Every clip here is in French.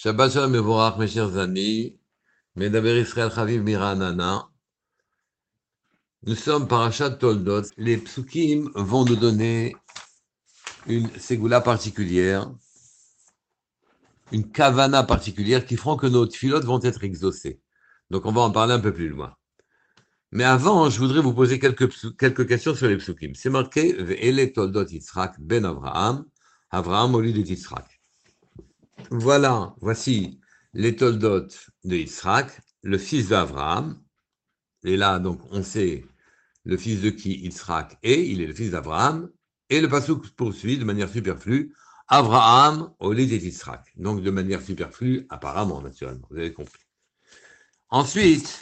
Shabbat Shalom Mevorach, mes chers amis. Medaber Israël Chaviv Miranana. Nous sommes parachat Toldot. Les psukim vont nous donner une ségoula particulière, une kavana particulière qui feront que nos filotes vont être exaucés. Donc on va en parler un peu plus loin. Mais avant, je voudrais vous poser quelques, quelques questions sur les psukim. C'est marqué Ve'ele Toldot Yitzhak ben Avraham, Avraham au lieu de Yitzhak. Voilà, voici les Toldot de Yitzhak, le fils d'Abraham. Et là, donc, on sait le fils de qui Yitzhak est, il est le fils d'Abraham. Et le Passouk poursuit de manière superflue, Abraham au lit d'Yitzhak. Donc, de manière superflue, apparemment, naturellement, vous avez compris. Ensuite,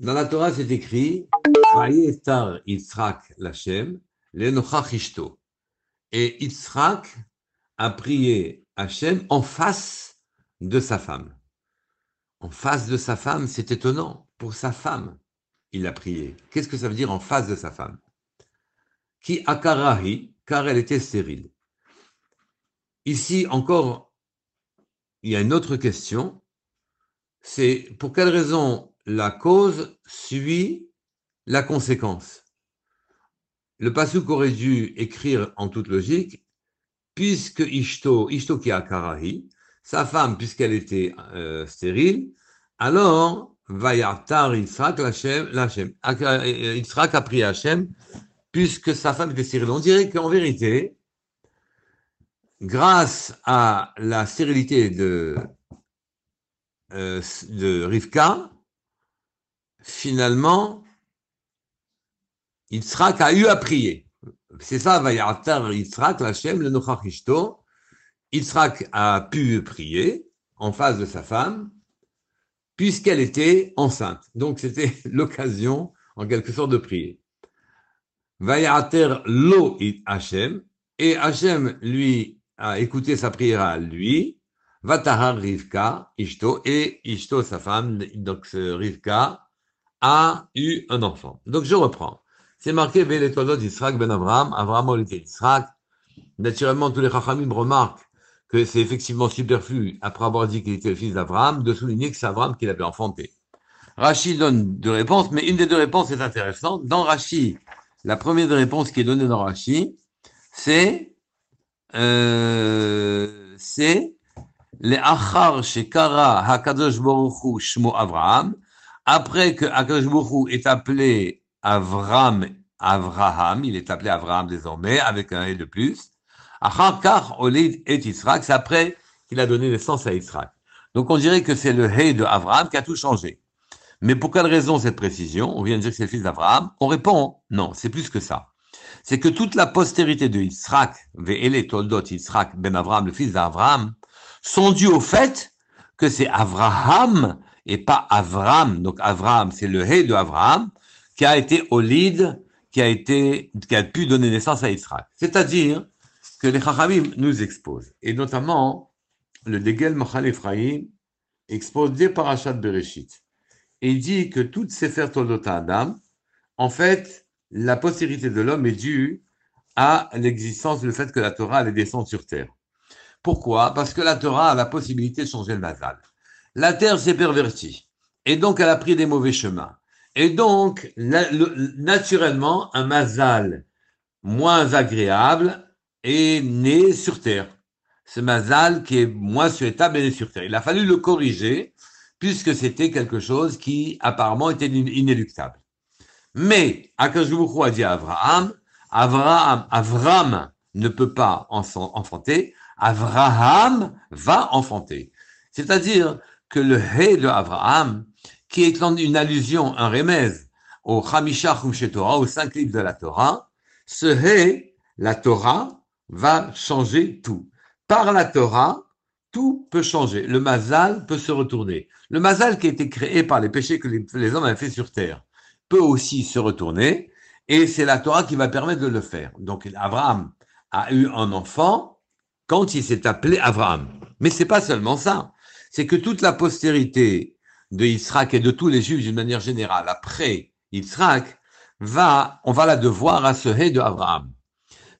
dans la Torah, c'est écrit, Yitzhak Lachem. Et Yitzhak a prié Hachem en face de sa femme. En face de sa femme, c'est étonnant. Pour sa femme, il a prié. Qu'est-ce que ça veut dire en face de sa femme? Qui akarahi, car elle était stérile. Ici encore, il y a une autre question. C'est pour quelle raison la cause suit la conséquence? Le pasouk aurait dû écrire en toute logique puisque Ishto, Ishto qui a Karahi, sa femme, puisqu'elle était euh, stérile, alors, Vayatar Yitzhak Lachem, Yitzhak a pris Hachem, puisque sa femme était stérile. On dirait qu'en vérité, grâce à la stérilité de, euh, de Rivka, finalement, Yitzhak a eu à prier. C'est ça, Vayatar Yitzhak, Lachem, le Nochachishto. Yitzhak a pu prier en face de sa femme, puisqu'elle était enceinte. Donc c'était l'occasion, en quelque sorte, de prier. Vayater lo Hachem, et Hachem lui a écouté sa prière à lui, Vatahar Rivka, Ishto, et Ishto, sa femme, donc Rivka, a eu un enfant. Donc je reprends. C'est marqué Veletolot d'Israël ben Abraham, Abraham olite Yitzhak. Naturellement, tous les Chachamim remarquent que c'est effectivement superflu, après avoir dit qu'il était le fils d'Abraham, de souligner que c'est Abraham qui l'avait enfanté. Rachid donne deux réponses, mais une des deux réponses est intéressante. Dans Rachid, la première des réponses qui est donnée dans Rachid, c'est euh, c'est les achar shekara hakadosh baruch shmo Abraham, après que Hakadosh est appelé Avram, Avraham, il est appelé Avraham désormais, avec un « et » de plus. Achakar Olid et Yitzhak, c'est après qu'il a donné naissance à Yitzhak. Donc on dirait que c'est le He de Avraham qui a tout changé. Mais pour quelle raison cette précision? On vient de dire que c'est le fils d'Avraham. On répond, non, c'est plus que ça. C'est que toute la postérité de Yitzhak, Ve'ele Toldot ben Avraham, le fils d'Avraham, sont dus au fait que c'est Avraham et pas Avram. Donc Avraham, c'est le He de Avraham, qui a été Olid, qui a été, qui a pu donner naissance à Israël. C'est-à-dire que les Chachamim nous exposent, et notamment le Degel Machal Ephraim expose des parachats de Bereshit. Et il dit que toutes ces Toldot Adam, en fait, la postérité de l'homme est due à l'existence, le fait que la Torah allait descendre sur terre. Pourquoi? Parce que la Torah a la possibilité de changer le nazal. La terre s'est pervertie, et donc elle a pris des mauvais chemins. Et donc, naturellement, un mazal moins agréable est né sur Terre. Ce mazal qui est moins souhaitable est né sur Terre. Il a fallu le corriger puisque c'était quelque chose qui apparemment était inéluctable. Mais, Akashbuchu a dit à Abraham, Abraham, Abraham ne peut pas enfanter, Abraham va enfanter. C'est-à-dire que le hé de Abraham qui est une allusion, un remèze au Chumshe Torah, aux cinq livres de la Torah, ce hé, la Torah, va changer tout. Par la Torah, tout peut changer. Le mazal peut se retourner. Le mazal qui a été créé par les péchés que les, hommes avaient fait sur terre peut aussi se retourner et c'est la Torah qui va permettre de le faire. Donc Abraham a eu un enfant quand il s'est appelé Abraham. Mais c'est pas seulement ça. C'est que toute la postérité de Yitzhak et de tous les juifs d'une manière générale, après Yitzhak, va, on va la devoir à ce hé de Abraham.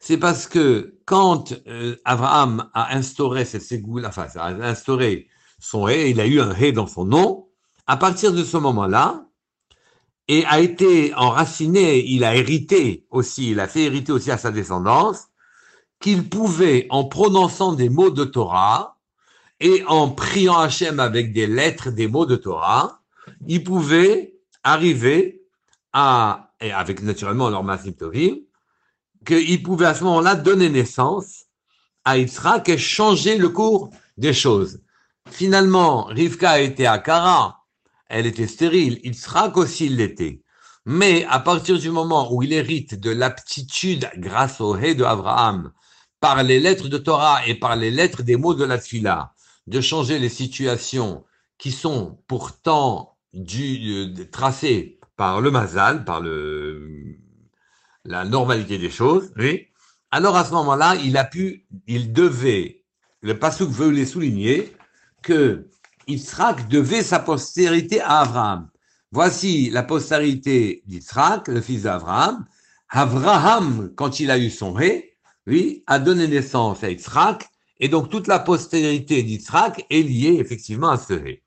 C'est parce que quand euh, Abraham a instauré cette ségoula, enfin, a instauré son hé, il a eu un hé dans son nom, à partir de ce moment-là, et a été enraciné, il a hérité aussi, il a fait hériter aussi à sa descendance, qu'il pouvait, en prononçant des mots de Torah et en priant Hachem avec des lettres, des mots de Torah, il pouvait arriver à, et avec naturellement leur Massim Tovim, qu'il pouvait à ce moment-là donner naissance à Yitzhak et changer le cours des choses. Finalement, Rivka était à Kara, elle était stérile, Yitzhak aussi l'était. Mais à partir du moment où il hérite de l'aptitude grâce au Hé de Abraham, par les lettres de Torah et par les lettres des mots de la Tfila, de changer les situations qui sont pourtant du, tracées par le Mazal, par le, la normalité des choses, oui. Alors à ce moment-là, il a pu, il devait, le Passouk veut les souligner, que Yitzhak devait sa postérité à Abraham. Voici la postérité d'Yitzhak, le fils d'Abraham. Abraham, quand il a eu son ré, oui, a donné naissance à Yitzhak, et donc toute la postérité d'Yitzhak est liée effectivement à ce ré.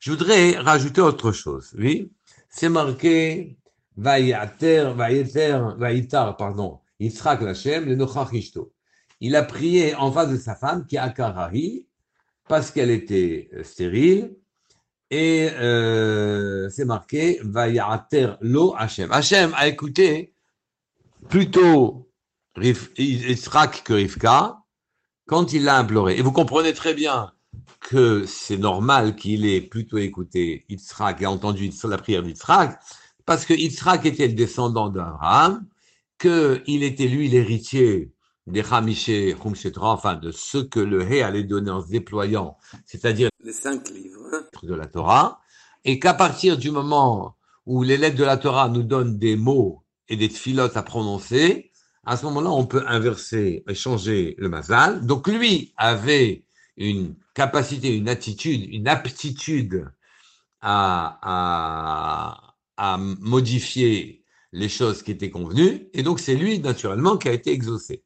Je voudrais rajouter autre chose, oui. C'est marqué, Vayater, Vayeter, Vayitar, pardon, Yitzhak Lachem, le Nochachishto. Il a prié en face de sa femme, qui est Akarahi, parce qu'elle était euh, stérile, et euh, c'est marqué Vayater lo Hachem. Hachem a écouté plutôt Yitzhak que Rivka quand il l'a imploré. Et vous comprenez très bien que c'est normal qu'il ait plutôt écouté Yitzhak et entendu la prière d'Yitzhak, parce que Yitzhak était le descendant d'Abraham, qu'il était lui l'héritier des Hamiché, enfin de ce que le Hé allait donner en se déployant, c'est-à-dire les cinq livres de la Torah, et qu'à partir du moment où les lettres de la Torah nous donnent des mots et des filotes à prononcer, à ce moment-là, on peut inverser et changer le mazal. Donc lui avait une capacité, une attitude, une aptitude à, à, modifier les choses qui étaient convenues, et donc c'est lui, naturellement, qui a été exaucé.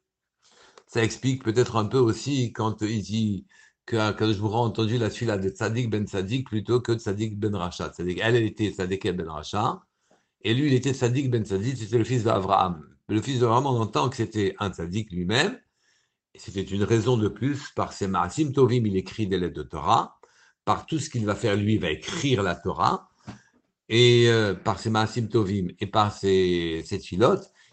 Ça explique peut-être un peu aussi quand il dit que je vous entendu la suite de Tzadik ben Tzadik plutôt que Tzadik ben Racha. Elle, elle était Tzadik ben Racha, et lui, il était Tzadik ben Tzadik, c'était le fils Le fils d'Abraham, on entend que c'était un Tzadik lui-même, c'était une raison de plus, par ses Maasim Tovim, il écrit des lettres de Torah, par tout ce qu'il va faire, lui, il va écrire la Torah, et euh, par ses Maasim Tovim et par ses, ses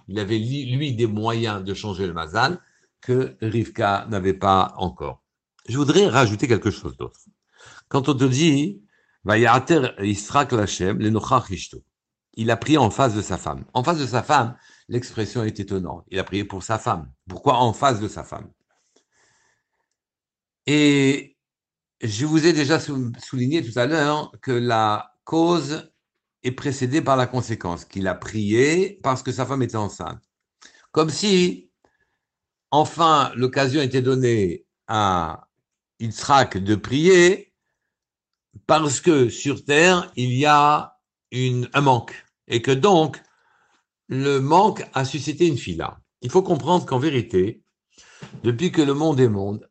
il avait lui des moyens de changer le Mazal que Rivka n'avait pas encore. Je voudrais rajouter quelque chose d'autre. Quand on te dit, il a prié en face de sa femme. En face de sa femme, l'expression est étonnante. Il a prié pour sa femme. Pourquoi en face de sa femme? Et je vous ai déjà souligné tout à l'heure que la cause est précédé par la conséquence, qu'il a prié parce que sa femme était enceinte. Comme si, enfin, l'occasion était donnée à Yitzhak de prier parce que sur terre, il y a un manque. Et que donc, le manque a suscité une fila. Il faut comprendre qu'en vérité, depuis que le monde est monde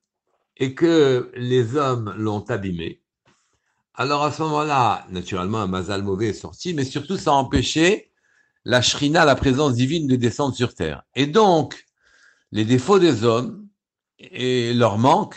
et que les hommes l'ont abîmé, alors à ce moment-là, naturellement, un mazal mauvais est sorti, mais surtout ça a empêché la shrina, la présence divine, de descendre sur terre. Et donc, les défauts des hommes et leur manque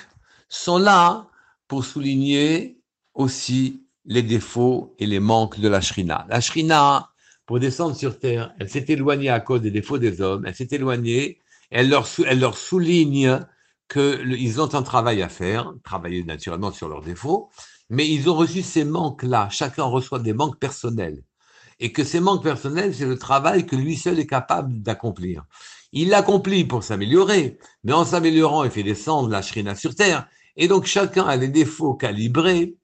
sont là pour souligner aussi les défauts et les manques de la shrina. La shrina, pour descendre sur terre, elle s'est éloignée à cause des défauts des hommes, elle s'est éloignée, elle leur, souligne qu'ils ont un travail à faire, travailler naturellement sur leurs défauts, mais ils ont reçu ces manques-là. Chacun reçoit des manques personnels. Et que ces manques personnels, c'est le travail que lui seul est capable d'accomplir. Il l'accomplit pour s'améliorer, mais en s'améliorant, il fait descendre la shrina sur terre. Et donc chacun a des défauts calibrés,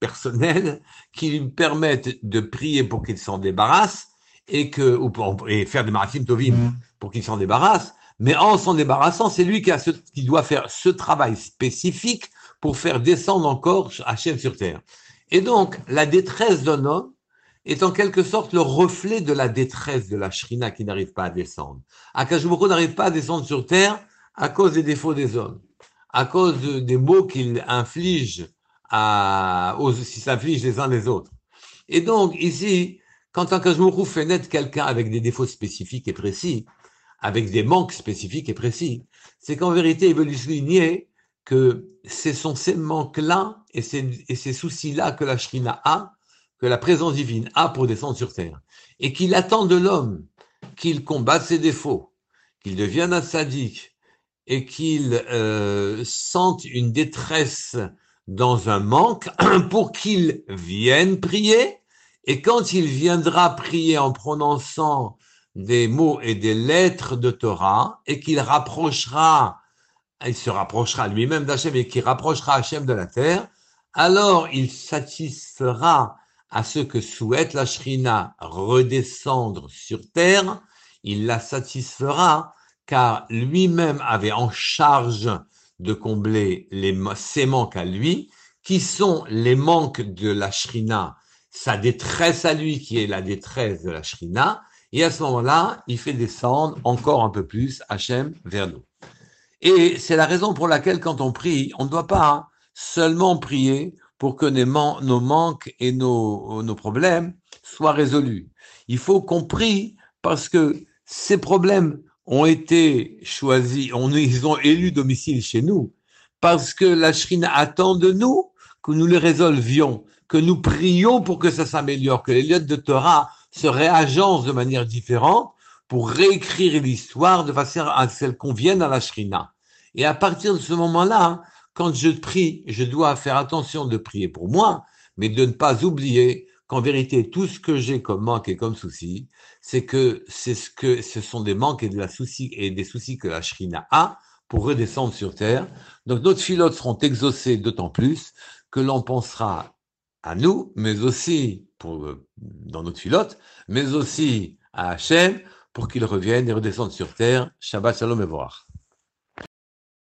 personnels, qui lui permettent de prier pour qu'il s'en débarrasse, et que, ou pour, et faire des marathim tovim mm. pour qu'il s'en débarrasse. Mais en s'en débarrassant, c'est lui qui, a ce, qui doit faire ce travail spécifique pour faire descendre encore Hachem sur terre. Et donc, la détresse d'un homme est en quelque sorte le reflet de la détresse de la Shrina qui n'arrive pas à descendre. Akashboko n'arrive pas à descendre sur terre à cause des défauts des hommes, à cause des maux qu'ils infligent à, les uns les autres. Et donc, ici, quand un Kajmourou fait naître quelqu'un avec des défauts spécifiques et précis, avec des manques spécifiques et précis, c'est qu'en vérité, il veut lui souligner que ce sont ces manques-là et ces, ces soucis-là que la Shrina a, que la présence divine a pour descendre sur terre. Et qu'il attend de l'homme qu'il combatte ses défauts, qu'il devienne un sadique, et qu'il euh, sente une détresse dans un manque pour qu'il vienne prier. Et quand il viendra prier en prononçant des mots et des lettres de Torah, et qu'il rapprochera, il se rapprochera lui-même d'Hachem et qu'il rapprochera Hachem de la terre, alors il satisfera à ce que souhaite la Shrina redescendre sur terre, il la satisfera car lui-même avait en charge de combler les, ses manques à lui, qui sont les manques de la shrina, sa détresse à lui, qui est la détresse de la shrina, et à ce moment-là, il fait descendre encore un peu plus Hachem vers nous. Et c'est la raison pour laquelle, quand on prie, on ne doit pas seulement prier pour que nos, manques et nos, nos problèmes soient résolus. Il faut qu'on prie parce que ces problèmes ont été choisis, on, ils ont élu domicile chez nous, parce que la Shrina attend de nous que nous les résolvions, que nous prions pour que ça s'améliore, que les lieux de Torah se réagencent de manière différente pour réécrire l'histoire de façon à ce qu'elle convienne à la Shrina. Et à partir de ce moment-là, quand je prie, je dois faire attention de prier pour moi, mais de ne pas oublier qu'en vérité, tout ce que j'ai comme manque et comme souci, c'est que c'est ce que ce sont des manques et des soucis que la Shrina a pour redescendre sur terre. Donc notre filotes seront exaucés d'autant plus que l'on pensera à nous, mais aussi pour dans notre filote, mais aussi à Hachem pour qu'il revienne et redescende sur terre. Shabbat shalom et voir.